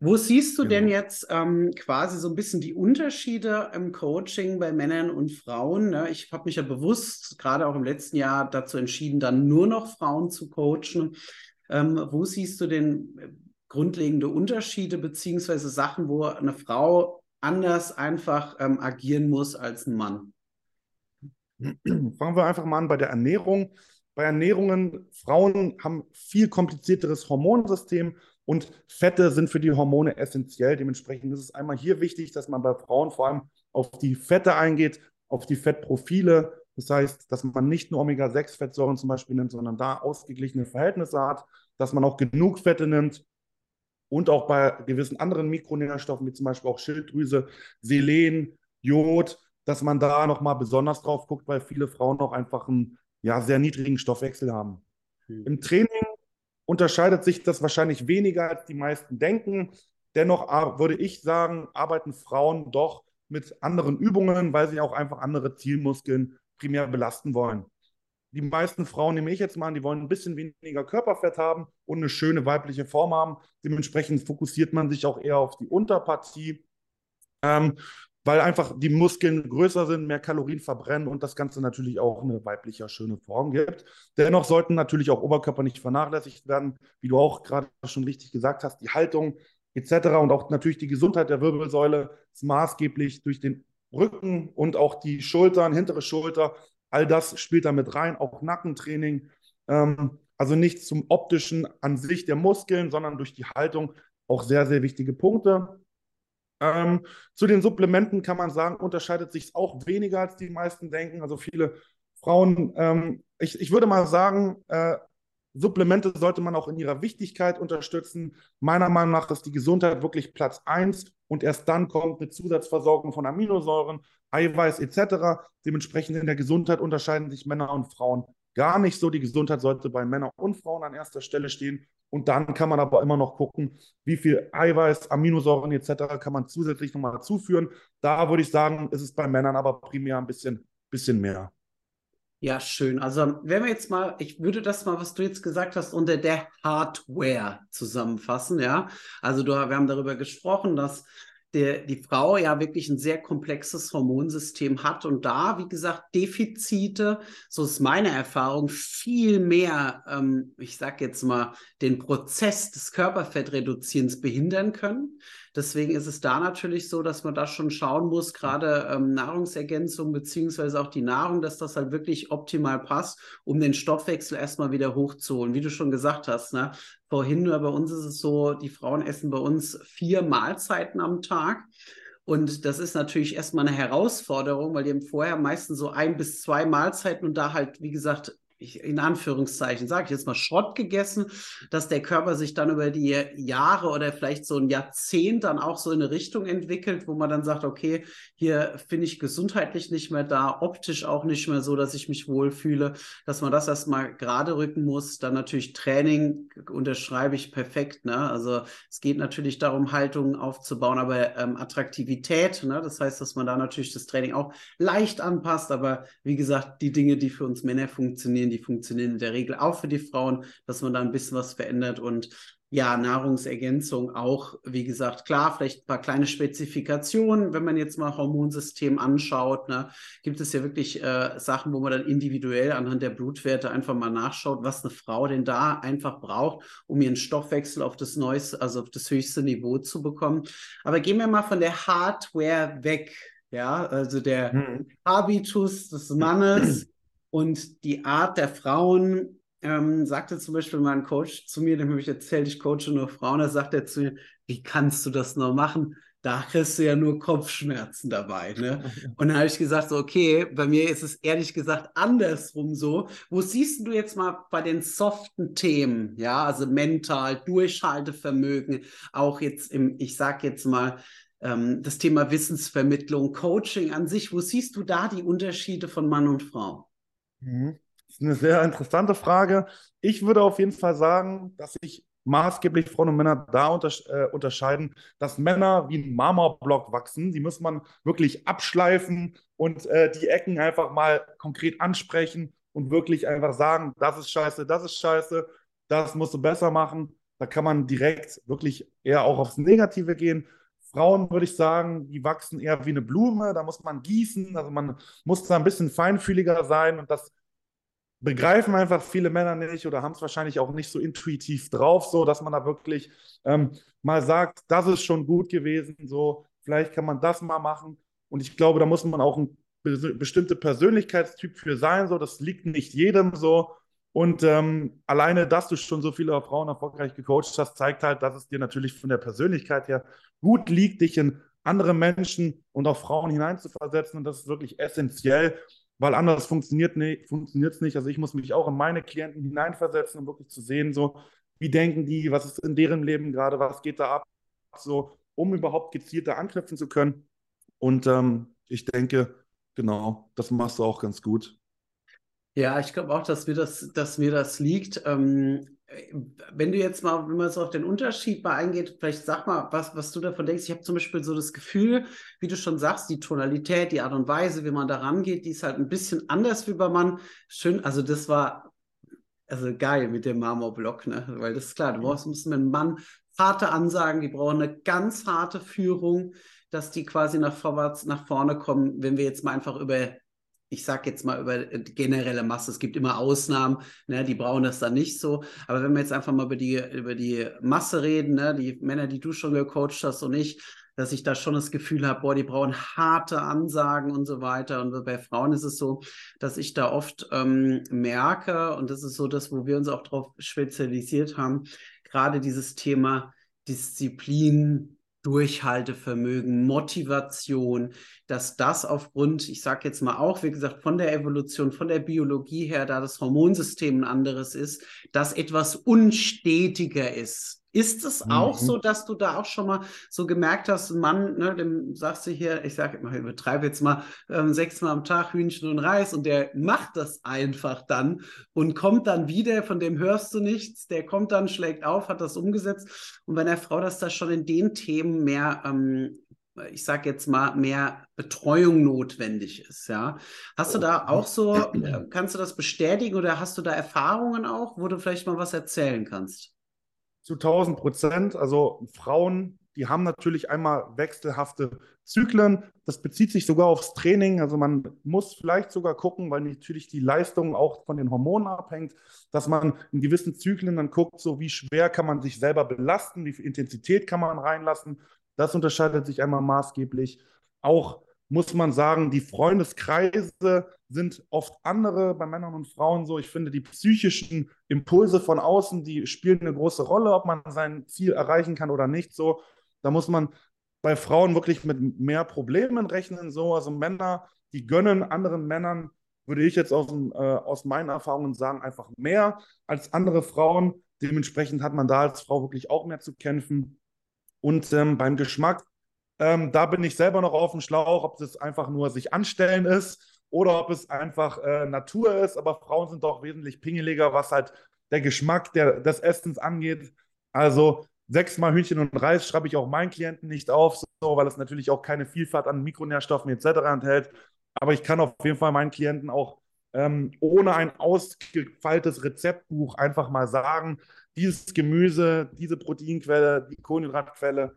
wo siehst du genau. denn jetzt ähm, quasi so ein bisschen die Unterschiede im Coaching bei Männern und Frauen? Ne? Ich habe mich ja bewusst gerade auch im letzten Jahr dazu entschieden, dann nur noch Frauen zu coachen. Ähm, wo siehst du denn äh, grundlegende Unterschiede beziehungsweise Sachen, wo eine Frau anders einfach ähm, agieren muss als ein Mann? Fangen wir einfach mal an bei der Ernährung. Bei Ernährungen, Frauen haben viel komplizierteres Hormonsystem und Fette sind für die Hormone essentiell. Dementsprechend ist es einmal hier wichtig, dass man bei Frauen vor allem auf die Fette eingeht, auf die Fettprofile. Das heißt, dass man nicht nur Omega-6-Fettsäuren zum Beispiel nimmt, sondern da ausgeglichene Verhältnisse hat, dass man auch genug Fette nimmt und auch bei gewissen anderen Mikronährstoffen, wie zum Beispiel auch Schilddrüse, Selen, Jod, dass man da nochmal besonders drauf guckt, weil viele Frauen auch einfach einen ja, sehr niedrigen Stoffwechsel haben. Mhm. Im Training unterscheidet sich das wahrscheinlich weniger, als die meisten denken. Dennoch würde ich sagen, arbeiten Frauen doch mit anderen Übungen, weil sie auch einfach andere Zielmuskeln primär belasten wollen. Die meisten Frauen nehme ich jetzt mal an, die wollen ein bisschen weniger Körperfett haben und eine schöne weibliche Form haben. Dementsprechend fokussiert man sich auch eher auf die Unterpartie. Ähm, weil einfach die Muskeln größer sind, mehr Kalorien verbrennen und das Ganze natürlich auch eine weibliche schöne Form gibt. Dennoch sollten natürlich auch Oberkörper nicht vernachlässigt werden, wie du auch gerade schon richtig gesagt hast, die Haltung etc. und auch natürlich die Gesundheit der Wirbelsäule ist maßgeblich durch den Rücken und auch die Schultern, hintere Schulter, all das spielt da mit rein, auch Nackentraining. Ähm, also nicht zum optischen an sich der Muskeln, sondern durch die Haltung auch sehr, sehr wichtige Punkte. Ähm, zu den Supplementen kann man sagen, unterscheidet sich auch weniger, als die meisten denken. Also viele Frauen, ähm, ich, ich würde mal sagen, äh, Supplemente sollte man auch in ihrer Wichtigkeit unterstützen. Meiner Meinung nach ist die Gesundheit wirklich Platz 1 und erst dann kommt eine Zusatzversorgung von Aminosäuren, Eiweiß etc. Dementsprechend in der Gesundheit unterscheiden sich Männer und Frauen gar nicht so. Die Gesundheit sollte bei Männern und Frauen an erster Stelle stehen und dann kann man aber immer noch gucken, wie viel Eiweiß, Aminosäuren etc. kann man zusätzlich nochmal zuführen. Da würde ich sagen, ist es bei Männern aber primär ein bisschen, bisschen mehr. Ja, schön. Also, wenn wir jetzt mal, ich würde das mal, was du jetzt gesagt hast, unter der Hardware zusammenfassen, ja. Also, du, wir haben darüber gesprochen, dass der, die Frau ja wirklich ein sehr komplexes Hormonsystem hat und da, wie gesagt, Defizite, so ist meine Erfahrung, viel mehr, ähm, ich sag jetzt mal, den Prozess des Körperfettreduzierens behindern können. Deswegen ist es da natürlich so, dass man da schon schauen muss, gerade ähm, Nahrungsergänzung beziehungsweise auch die Nahrung, dass das halt wirklich optimal passt, um den Stoffwechsel erstmal wieder hochzuholen. Wie du schon gesagt hast, ne? vorhin, nur bei uns ist es so, die Frauen essen bei uns vier Mahlzeiten am Tag. Und das ist natürlich erstmal eine Herausforderung, weil die haben vorher meistens so ein bis zwei Mahlzeiten und da halt, wie gesagt, ich, in Anführungszeichen, sage ich jetzt mal, Schrott gegessen, dass der Körper sich dann über die Jahre oder vielleicht so ein Jahrzehnt dann auch so in eine Richtung entwickelt, wo man dann sagt, okay, hier finde ich gesundheitlich nicht mehr da, optisch auch nicht mehr so, dass ich mich wohlfühle, dass man das erstmal gerade rücken muss. Dann natürlich Training unterschreibe ich perfekt. Ne? Also es geht natürlich darum, Haltungen aufzubauen, aber ähm, Attraktivität, ne? das heißt, dass man da natürlich das Training auch leicht anpasst, aber wie gesagt, die Dinge, die für uns Männer funktionieren, funktionieren. Die funktionieren in der Regel auch für die Frauen, dass man da ein bisschen was verändert und ja, Nahrungsergänzung auch, wie gesagt, klar, vielleicht ein paar kleine Spezifikationen, wenn man jetzt mal Hormonsystem anschaut, ne, gibt es ja wirklich äh, Sachen, wo man dann individuell anhand der Blutwerte einfach mal nachschaut, was eine Frau denn da einfach braucht, um ihren Stoffwechsel auf das neueste, also auf das höchste Niveau zu bekommen. Aber gehen wir mal von der Hardware weg, ja, also der hm. Habitus des [clears throat] Mannes und die Art der Frauen, ähm, sagte zum Beispiel mein Coach zu mir, dem habe ich erzählt, ich coache nur Frauen, da sagt er zu mir, wie kannst du das nur machen? da kriegst du ja nur Kopfschmerzen dabei. Ne? [laughs] Und dann habe ich gesagt, so, okay, bei mir ist es ehrlich gesagt andersrum so. Wo siehst du jetzt mal bei den soften Themen, ja, also mental, Durchhaltevermögen, auch jetzt im, ich sag jetzt mal, ähm, das Thema Wissensvermittlung, Coaching an sich, wo siehst du da die Unterschiede von Mann und Frau? Mhm. Das ist eine sehr interessante Frage. Ich würde auf jeden Fall sagen, dass ich maßgeblich Frauen und Männer da äh, unterscheiden, dass Männer wie ein Marmorblock wachsen. Die muss man wirklich abschleifen und äh, die Ecken einfach mal konkret ansprechen und wirklich einfach sagen, das ist scheiße, das ist scheiße, das musst du besser machen. Da kann man direkt wirklich eher auch aufs Negative gehen. Frauen würde ich sagen, die wachsen eher wie eine Blume, da muss man gießen, also man muss da ein bisschen feinfühliger sein. Und das begreifen einfach viele Männer nicht oder haben es wahrscheinlich auch nicht so intuitiv drauf, so dass man da wirklich ähm, mal sagt, das ist schon gut gewesen, so. Vielleicht kann man das mal machen. Und ich glaube, da muss man auch ein be bestimmter Persönlichkeitstyp für sein, so. Das liegt nicht jedem so. Und ähm, alleine, dass du schon so viele Frauen erfolgreich gecoacht hast, zeigt halt, dass es dir natürlich von der Persönlichkeit her gut liegt, dich in andere Menschen und auch Frauen hineinzuversetzen. Und das ist wirklich essentiell weil anders funktioniert es nicht. Also ich muss mich auch in meine Klienten hineinversetzen, um wirklich zu sehen, so wie denken die, was ist in deren Leben gerade, was geht da ab, so um überhaupt gezielter anknüpfen zu können. Und ähm, ich denke, genau, das machst du auch ganz gut. Ja, ich glaube auch, dass mir das, dass mir das liegt. Ähm, wenn du jetzt mal, wenn man so auf den Unterschied mal eingeht, vielleicht sag mal, was, was du davon denkst. Ich habe zum Beispiel so das Gefühl, wie du schon sagst, die Tonalität, die Art und Weise, wie man da rangeht, die ist halt ein bisschen anders wie bei Mann. Schön, also das war also geil mit dem Marmorblock, ne? Weil das ist klar, du brauchst musst mit einem Mann harte Ansagen, die brauchen eine ganz harte Führung, dass die quasi nach vorwärts, nach vorne kommen, wenn wir jetzt mal einfach über ich sage jetzt mal über die generelle Masse, es gibt immer Ausnahmen, ne, die brauchen das dann nicht so. Aber wenn wir jetzt einfach mal über die, über die Masse reden, ne, die Männer, die du schon gecoacht hast und ich, dass ich da schon das Gefühl habe, boah, die brauchen harte Ansagen und so weiter. Und bei Frauen ist es so, dass ich da oft ähm, merke, und das ist so das, wo wir uns auch darauf spezialisiert haben, gerade dieses Thema Disziplin, Durchhaltevermögen, Motivation, dass das aufgrund, ich sage jetzt mal auch, wie gesagt, von der Evolution, von der Biologie her, da das Hormonsystem ein anderes ist, dass etwas unstetiger ist. Ist es auch mhm. so, dass du da auch schon mal so gemerkt hast, ein Mann, ne, dem sagst du hier, ich sage immer, ich übertreibe jetzt mal ähm, sechsmal am Tag Hühnchen und Reis und der macht das einfach dann und kommt dann wieder, von dem hörst du nichts, der kommt dann, schlägt auf, hat das umgesetzt. Und bei einer Frau, dass da schon in den Themen mehr ähm, ich sage jetzt mal, mehr Betreuung notwendig ist, ja. Hast du da auch so, kannst du das bestätigen oder hast du da Erfahrungen auch, wo du vielleicht mal was erzählen kannst? Zu 1000 Prozent. Also Frauen, die haben natürlich einmal wechselhafte Zyklen. Das bezieht sich sogar aufs Training. Also man muss vielleicht sogar gucken, weil natürlich die Leistung auch von den Hormonen abhängt, dass man in gewissen Zyklen dann guckt, so wie schwer kann man sich selber belasten, wie viel Intensität kann man reinlassen. Das unterscheidet sich einmal maßgeblich. Auch muss man sagen, die Freundeskreise sind oft andere bei Männern und Frauen so. Ich finde, die psychischen Impulse von außen, die spielen eine große Rolle, ob man sein Ziel erreichen kann oder nicht. So, da muss man bei Frauen wirklich mit mehr Problemen rechnen. So, also Männer, die gönnen anderen Männern, würde ich jetzt aus, äh, aus meinen Erfahrungen sagen, einfach mehr als andere Frauen. Dementsprechend hat man da als Frau wirklich auch mehr zu kämpfen. Und ähm, beim Geschmack ähm, da bin ich selber noch auf dem Schlauch, ob es einfach nur sich anstellen ist oder ob es einfach äh, Natur ist. Aber Frauen sind doch wesentlich pingeliger, was halt der Geschmack der, des Essens angeht. Also sechsmal Hühnchen und Reis schreibe ich auch meinen Klienten nicht auf, so, weil es natürlich auch keine Vielfalt an Mikronährstoffen etc. enthält. Aber ich kann auf jeden Fall meinen Klienten auch ähm, ohne ein ausgefeiltes Rezeptbuch einfach mal sagen, dieses Gemüse, diese Proteinquelle, die Kohlenhydratquelle,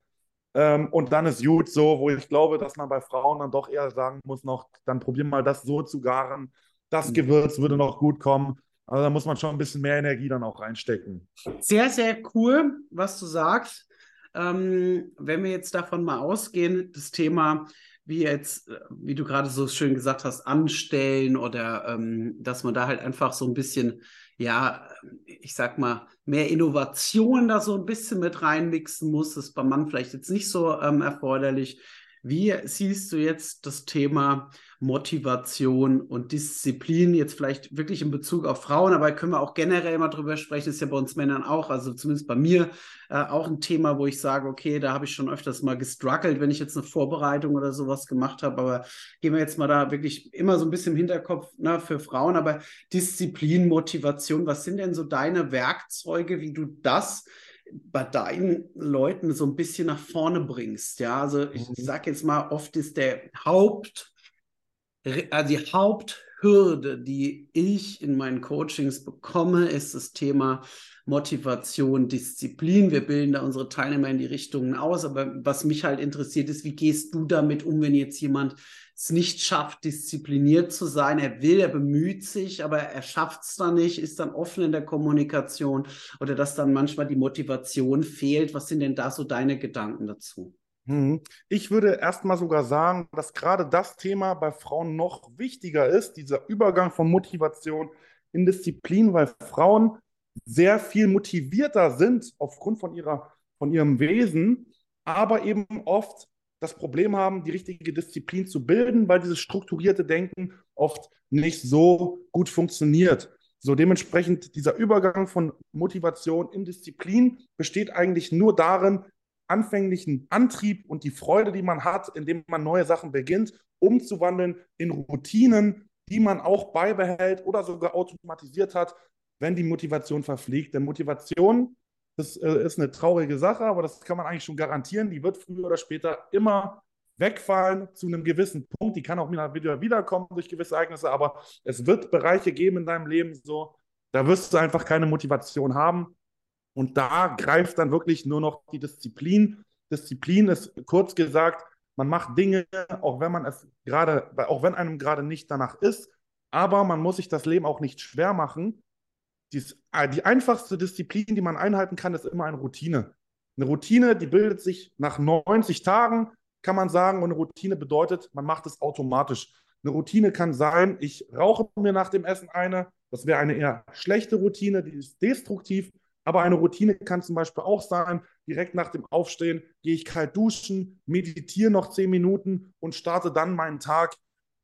und dann ist gut so, wo ich glaube, dass man bei Frauen dann doch eher sagen muss, noch, dann probier mal das so zu garen. Das mhm. Gewürz würde noch gut kommen. Also da muss man schon ein bisschen mehr Energie dann auch reinstecken. Sehr, sehr cool, was du sagst. Ähm, wenn wir jetzt davon mal ausgehen, das Thema wie jetzt, äh, wie du gerade so schön gesagt hast, anstellen oder ähm, dass man da halt einfach so ein bisschen, ja, ich sag mal, mehr Innovation da so ein bisschen mit reinmixen muss. Das ist beim Mann vielleicht jetzt nicht so ähm, erforderlich. Wie siehst du jetzt das Thema Motivation und Disziplin jetzt vielleicht wirklich in Bezug auf Frauen, aber können wir auch generell mal drüber sprechen, ist ja bei uns Männern auch, also zumindest bei mir äh, auch ein Thema, wo ich sage, okay, da habe ich schon öfters mal gestruggelt, wenn ich jetzt eine Vorbereitung oder sowas gemacht habe, aber gehen wir jetzt mal da wirklich immer so ein bisschen im Hinterkopf ne, für Frauen, aber Disziplin, Motivation, was sind denn so deine Werkzeuge, wie du das bei deinen Leuten so ein bisschen nach vorne bringst. Ja, also ich mhm. sage jetzt mal, oft ist der Haupt, also die Haupthürde, die ich in meinen Coachings bekomme, ist das Thema Motivation, Disziplin. Wir bilden da unsere Teilnehmer in die Richtungen aus, aber was mich halt interessiert ist, wie gehst du damit um, wenn jetzt jemand es nicht schafft, diszipliniert zu sein. Er will, er bemüht sich, aber er schafft es dann nicht, ist dann offen in der Kommunikation oder dass dann manchmal die Motivation fehlt. Was sind denn da so deine Gedanken dazu? Mhm. Ich würde erstmal sogar sagen, dass gerade das Thema bei Frauen noch wichtiger ist, dieser Übergang von Motivation in Disziplin, weil Frauen sehr viel motivierter sind aufgrund von, ihrer, von ihrem Wesen, aber eben oft das Problem haben, die richtige Disziplin zu bilden, weil dieses strukturierte Denken oft nicht so gut funktioniert. So dementsprechend dieser Übergang von Motivation in Disziplin besteht eigentlich nur darin, anfänglichen Antrieb und die Freude, die man hat, indem man neue Sachen beginnt, umzuwandeln in Routinen, die man auch beibehält oder sogar automatisiert hat, wenn die Motivation verfliegt. Denn Motivation das äh, ist eine traurige Sache, aber das kann man eigentlich schon garantieren. Die wird früher oder später immer wegfallen zu einem gewissen Punkt. Die kann auch wieder wiederkommen durch gewisse Ereignisse, aber es wird Bereiche geben in deinem Leben so, da wirst du einfach keine Motivation haben. Und da greift dann wirklich nur noch die Disziplin. Disziplin ist kurz gesagt, man macht Dinge, auch wenn man es gerade, auch wenn einem gerade nicht danach ist, aber man muss sich das Leben auch nicht schwer machen, dies, äh, die einfachste Disziplin, die man einhalten kann, ist immer eine Routine. Eine Routine, die bildet sich nach 90 Tagen, kann man sagen, und eine Routine bedeutet, man macht es automatisch. Eine Routine kann sein, ich rauche mir nach dem Essen eine, das wäre eine eher schlechte Routine, die ist destruktiv, aber eine Routine kann zum Beispiel auch sein, direkt nach dem Aufstehen gehe ich kalt duschen, meditiere noch 10 Minuten und starte dann meinen Tag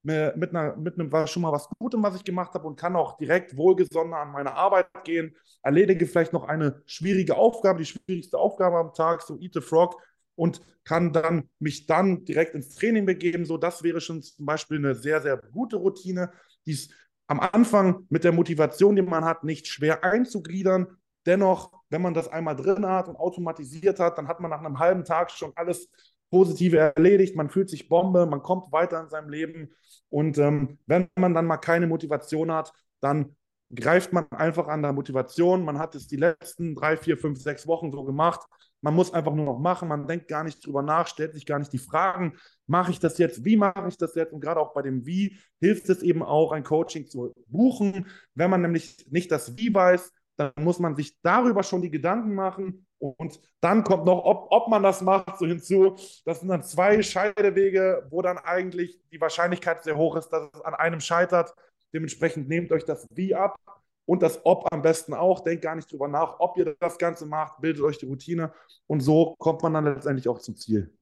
mit, einer, mit einem schon mal was Gutem, was ich gemacht habe und kann auch direkt wohlgesonnen an meine Arbeit gehen, erledige vielleicht noch eine schwierige Aufgabe, die schwierigste Aufgabe am Tag, so Eat the Frog und kann dann mich dann direkt ins Training begeben. So, das wäre schon zum Beispiel eine sehr, sehr gute Routine, die ist am Anfang mit der Motivation, die man hat, nicht schwer einzugliedern. Dennoch, wenn man das einmal drin hat und automatisiert hat, dann hat man nach einem halben Tag schon alles Positive erledigt, man fühlt sich Bombe, man kommt weiter in seinem Leben. Und ähm, wenn man dann mal keine Motivation hat, dann greift man einfach an der Motivation. Man hat es die letzten drei, vier, fünf, sechs Wochen so gemacht. Man muss einfach nur noch machen. Man denkt gar nicht drüber nach, stellt sich gar nicht die Fragen, mache ich das jetzt? Wie mache ich das jetzt? Und gerade auch bei dem Wie hilft es eben auch, ein Coaching zu buchen. Wenn man nämlich nicht das Wie weiß, dann muss man sich darüber schon die Gedanken machen und dann kommt noch, ob, ob man das macht, so hinzu. Das sind dann zwei Scheidewege, wo dann eigentlich die Wahrscheinlichkeit sehr hoch ist, dass es an einem scheitert. Dementsprechend nehmt euch das Wie ab und das Ob am besten auch. Denkt gar nicht drüber nach, ob ihr das Ganze macht, bildet euch die Routine und so kommt man dann letztendlich auch zum Ziel.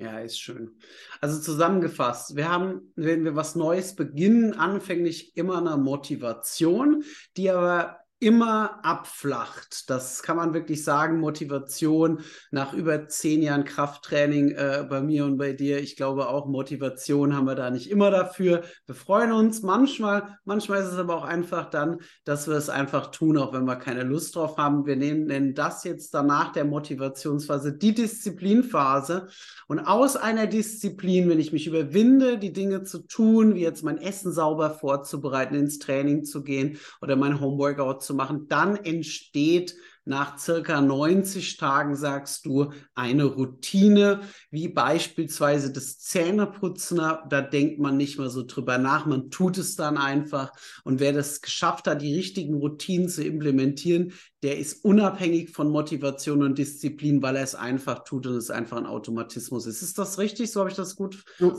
Ja, ist schön. Also zusammengefasst, wir haben, wenn wir was Neues beginnen, anfänglich immer eine Motivation, die aber immer abflacht. Das kann man wirklich sagen. Motivation nach über zehn Jahren Krafttraining äh, bei mir und bei dir. Ich glaube auch Motivation haben wir da nicht immer dafür. Wir freuen uns manchmal. Manchmal ist es aber auch einfach dann, dass wir es einfach tun, auch wenn wir keine Lust drauf haben. Wir nehmen, nennen das jetzt danach der Motivationsphase die Disziplinphase. Und aus einer Disziplin, wenn ich mich überwinde, die Dinge zu tun, wie jetzt mein Essen sauber vorzubereiten, ins Training zu gehen oder mein Homeworkout zu zu machen, dann entsteht nach circa 90 Tagen, sagst du, eine Routine, wie beispielsweise das Zähneputzen. Da denkt man nicht mehr so drüber nach, man tut es dann einfach. Und wer das geschafft hat, die richtigen Routinen zu implementieren, der ist unabhängig von Motivation und Disziplin, weil er es einfach tut und es einfach ein Automatismus ist. Ist das richtig? So habe ich das gut so.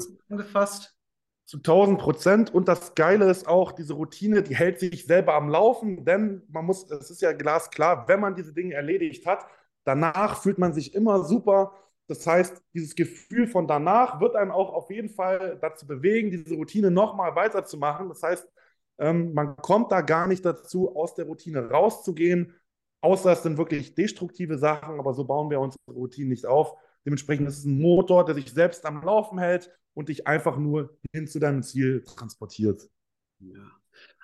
Zu 1000 Prozent. Und das Geile ist auch, diese Routine, die hält sich selber am Laufen, denn man muss, es ist ja glasklar, wenn man diese Dinge erledigt hat, danach fühlt man sich immer super. Das heißt, dieses Gefühl von danach wird einen auch auf jeden Fall dazu bewegen, diese Routine nochmal weiterzumachen. Das heißt, ähm, man kommt da gar nicht dazu, aus der Routine rauszugehen, außer es sind wirklich destruktive Sachen, aber so bauen wir unsere Routine nicht auf. Dementsprechend ist es ein Motor, der sich selbst am Laufen hält und dich einfach nur hin zu deinem Ziel transportiert. Ja.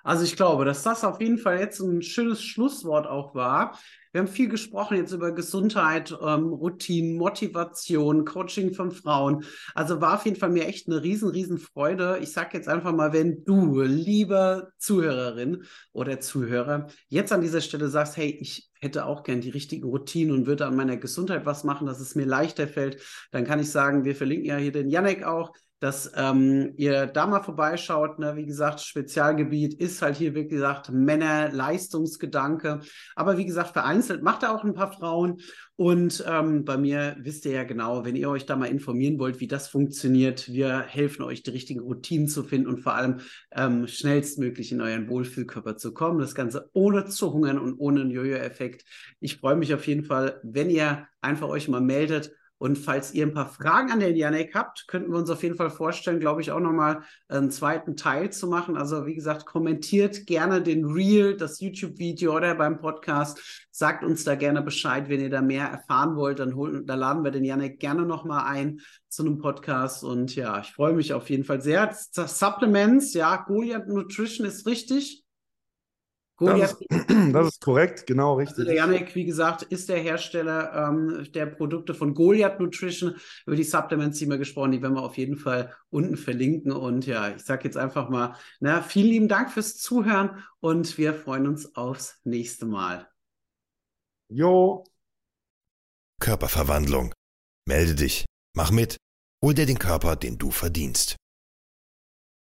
Also ich glaube, dass das auf jeden Fall jetzt ein schönes Schlusswort auch war. Wir haben viel gesprochen jetzt über Gesundheit, ähm, Routinen, Motivation, Coaching von Frauen. Also war auf jeden Fall mir echt eine riesen, riesen Freude. Ich sage jetzt einfach mal, wenn du, liebe Zuhörerin oder Zuhörer, jetzt an dieser Stelle sagst, hey, ich hätte auch gern die richtigen Routinen und würde an meiner Gesundheit was machen, dass es mir leichter fällt, dann kann ich sagen, wir verlinken ja hier den Janek auch dass ähm, ihr da mal vorbeischaut. Ne? Wie gesagt, Spezialgebiet ist halt hier, wie gesagt, Männer-Leistungsgedanke. Aber wie gesagt, vereinzelt macht er auch ein paar Frauen. Und ähm, bei mir wisst ihr ja genau, wenn ihr euch da mal informieren wollt, wie das funktioniert, wir helfen euch, die richtigen Routinen zu finden und vor allem ähm, schnellstmöglich in euren Wohlfühlkörper zu kommen. Das Ganze ohne zu hungern und ohne einen Jojo-Effekt. Ich freue mich auf jeden Fall, wenn ihr einfach euch mal meldet und falls ihr ein paar Fragen an den Janek habt, könnten wir uns auf jeden Fall vorstellen, glaube ich, auch nochmal einen zweiten Teil zu machen. Also wie gesagt, kommentiert gerne den Reel, das YouTube-Video oder beim Podcast. Sagt uns da gerne Bescheid, wenn ihr da mehr erfahren wollt. Dann holen, da laden wir den Janek gerne nochmal ein zu einem Podcast. Und ja, ich freue mich auf jeden Fall sehr. Supplements, ja, Goliath Nutrition ist richtig. Das ist, [clears throat] das ist, korrekt, genau richtig. Also der Janik, wie gesagt, ist der Hersteller ähm, der Produkte von Goliath Nutrition. Über die Supplements, die wir gesprochen, die werden wir auf jeden Fall unten verlinken. Und ja, ich sage jetzt einfach mal, na, vielen lieben Dank fürs Zuhören und wir freuen uns aufs nächste Mal. Jo. Körperverwandlung. Melde dich, mach mit, hol dir den Körper, den du verdienst.